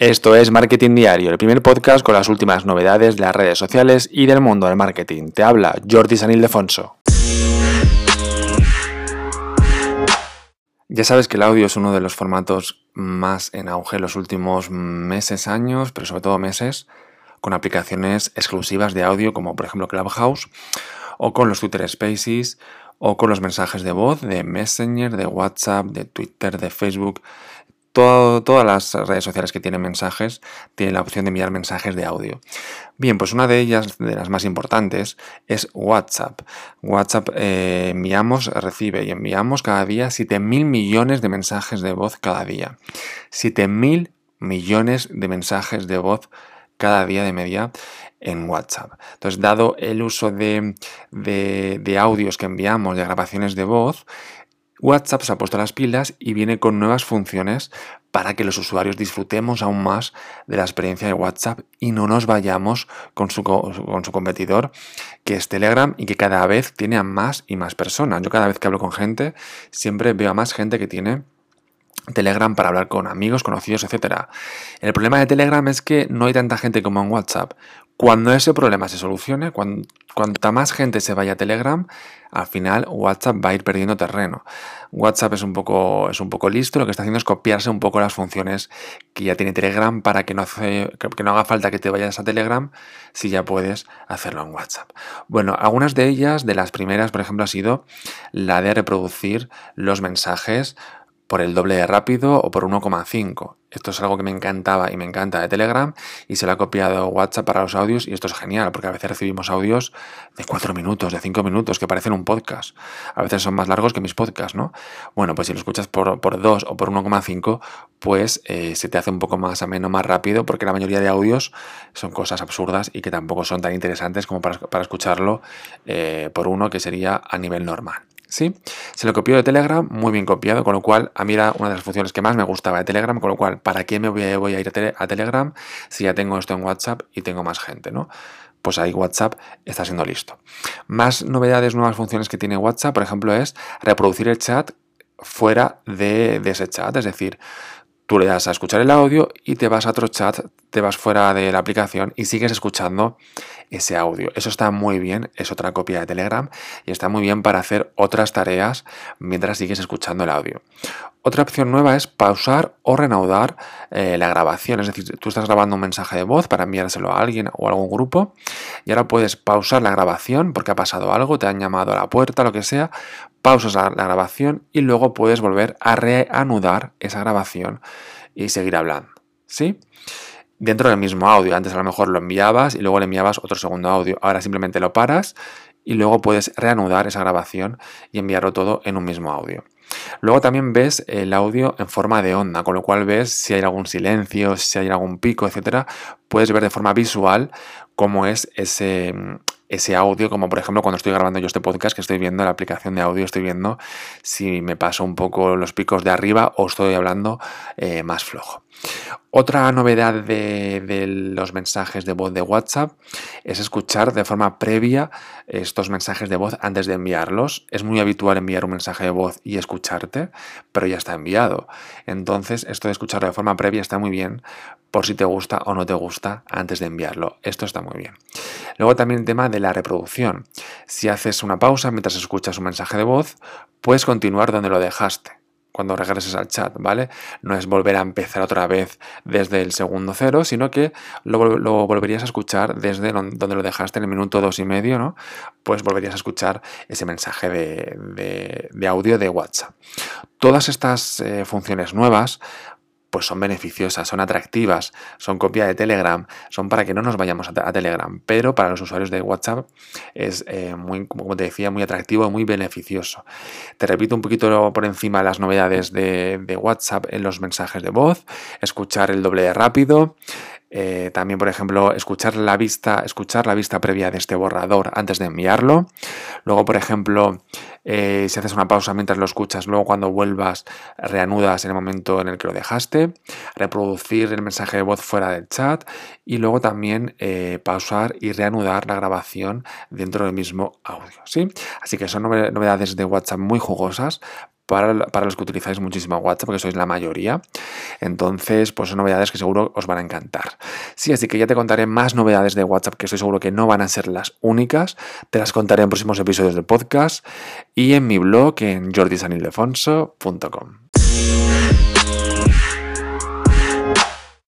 Esto es Marketing Diario, el primer podcast con las últimas novedades de las redes sociales y del mundo del marketing. Te habla Jordi San Ildefonso. Ya sabes que el audio es uno de los formatos más en auge en los últimos meses, años, pero sobre todo meses, con aplicaciones exclusivas de audio como por ejemplo Clubhouse o con los Twitter Spaces o con los mensajes de voz de Messenger, de WhatsApp, de Twitter, de Facebook todas las redes sociales que tienen mensajes tienen la opción de enviar mensajes de audio. Bien, pues una de ellas, de las más importantes, es WhatsApp. WhatsApp eh, enviamos, recibe y enviamos cada día 7.000 millones de mensajes de voz cada día. 7.000 millones de mensajes de voz cada día de media en WhatsApp. Entonces, dado el uso de, de audios que enviamos, de grabaciones de voz, WhatsApp se ha puesto las pilas y viene con nuevas funciones para que los usuarios disfrutemos aún más de la experiencia de WhatsApp y no nos vayamos con su, con su competidor, que es Telegram y que cada vez tiene a más y más personas. Yo cada vez que hablo con gente, siempre veo a más gente que tiene Telegram para hablar con amigos, conocidos, etc. El problema de Telegram es que no hay tanta gente como en WhatsApp. Cuando ese problema se solucione, cuando, cuanta más gente se vaya a Telegram, al final WhatsApp va a ir perdiendo terreno. WhatsApp es un poco, es un poco listo, lo que está haciendo es copiarse un poco las funciones que ya tiene Telegram para que no, que no haga falta que te vayas a Telegram si ya puedes hacerlo en WhatsApp. Bueno, algunas de ellas, de las primeras, por ejemplo, ha sido la de reproducir los mensajes por el doble de rápido o por 1,5. Esto es algo que me encantaba y me encanta de Telegram y se lo ha copiado WhatsApp para los audios y esto es genial porque a veces recibimos audios de 4 minutos, de 5 minutos que parecen un podcast. A veces son más largos que mis podcasts, ¿no? Bueno, pues si lo escuchas por, por 2 o por 1,5 pues eh, se te hace un poco más ameno, más rápido porque la mayoría de audios son cosas absurdas y que tampoco son tan interesantes como para, escucharlo eh, por uno que sería a nivel normal. ¿Sí? Se lo copió de Telegram, muy bien copiado, con lo cual a mí era una de las funciones que más me gustaba de Telegram, con lo cual, ¿para qué me voy a, ir a, Telegram si ya tengo esto en WhatsApp y tengo más gente, ¿no? Pues ahí WhatsApp está siendo listo. Más novedades, nuevas funciones que tiene WhatsApp, por ejemplo, es reproducir el chat fuera de, de ese chat, es decir, Tú le das a escuchar el audio y te vas a otro chat, te vas fuera de la aplicación y sigues escuchando ese audio. Eso está muy bien, es otra copia de Telegram y está muy bien para hacer otras tareas mientras sigues escuchando el audio. Otra opción nueva es pausar o reanudar eh, la grabación. Es decir, tú estás grabando un mensaje de voz para enviárselo a alguien o a algún grupo y ahora puedes pausar la grabación porque ha pasado algo, te han llamado a la puerta, lo que sea. Pausas la, grabación y luego puedes volver a reanudar esa grabación y seguir hablando. ¿Sí? Dentro del mismo audio. Antes a lo mejor lo enviabas y luego le enviabas otro segundo audio. Ahora simplemente lo paras y luego puedes reanudar esa grabación y enviarlo todo en un mismo audio. Luego también ves el audio en forma de onda, con lo cual ves si hay algún silencio, si hay algún pico, etcétera. Puedes ver de forma visual cómo es ese, ese audio, como por ejemplo cuando estoy grabando yo este podcast, que estoy viendo la aplicación de audio, estoy viendo si me paso un poco los picos de arriba o estoy hablando eh, más flojo. Otra novedad de, los mensajes de voz de WhatsApp es escuchar de forma previa estos mensajes de voz antes de enviarlos. Es muy habitual enviar un mensaje de voz y escucharte, pero ya está enviado. Entonces, esto de escucharlo de forma previa está muy bien por si te gusta o no te gusta antes de enviarlo. Esto está muy bien. Luego también el tema de la reproducción. Si haces una pausa mientras escuchas un mensaje de voz, puedes continuar donde lo dejaste cuando regreses al chat, ¿vale? No es volver a empezar otra vez desde el segundo cero, sino que lo, volverías a escuchar desde donde lo dejaste en el minuto dos y medio, ¿no? Pues volverías a escuchar ese mensaje de, audio de WhatsApp. Todas estas eh, funciones nuevas pues son beneficiosas, son atractivas, son copia de Telegram, son para que no nos vayamos a, Telegram, pero para los usuarios de WhatsApp es eh, muy, como te decía, muy atractivo muy beneficioso. Te repito un poquito por encima las novedades de, de WhatsApp en los mensajes de voz, escuchar el doble de rápido, eh, también, por ejemplo, escuchar la vista, escuchar la vista previa de este borrador antes de enviarlo. Luego, por ejemplo, eh, si haces una pausa mientras lo escuchas, luego cuando vuelvas reanudas en el momento en el que lo dejaste. Reproducir el mensaje de voz fuera del chat y luego también eh, pausar y reanudar la grabación dentro del mismo audio. ¿sí? Así que son novedades de WhatsApp muy jugosas para, los que utilizáis muchísimo WhatsApp, porque sois la mayoría. Entonces, pues son novedades que seguro os van a encantar. Sí, así que ya te contaré más novedades de WhatsApp que estoy seguro que no van a ser las únicas. Te las contaré en próximos episodios del podcast y en mi blog en jordisanildefonso.com.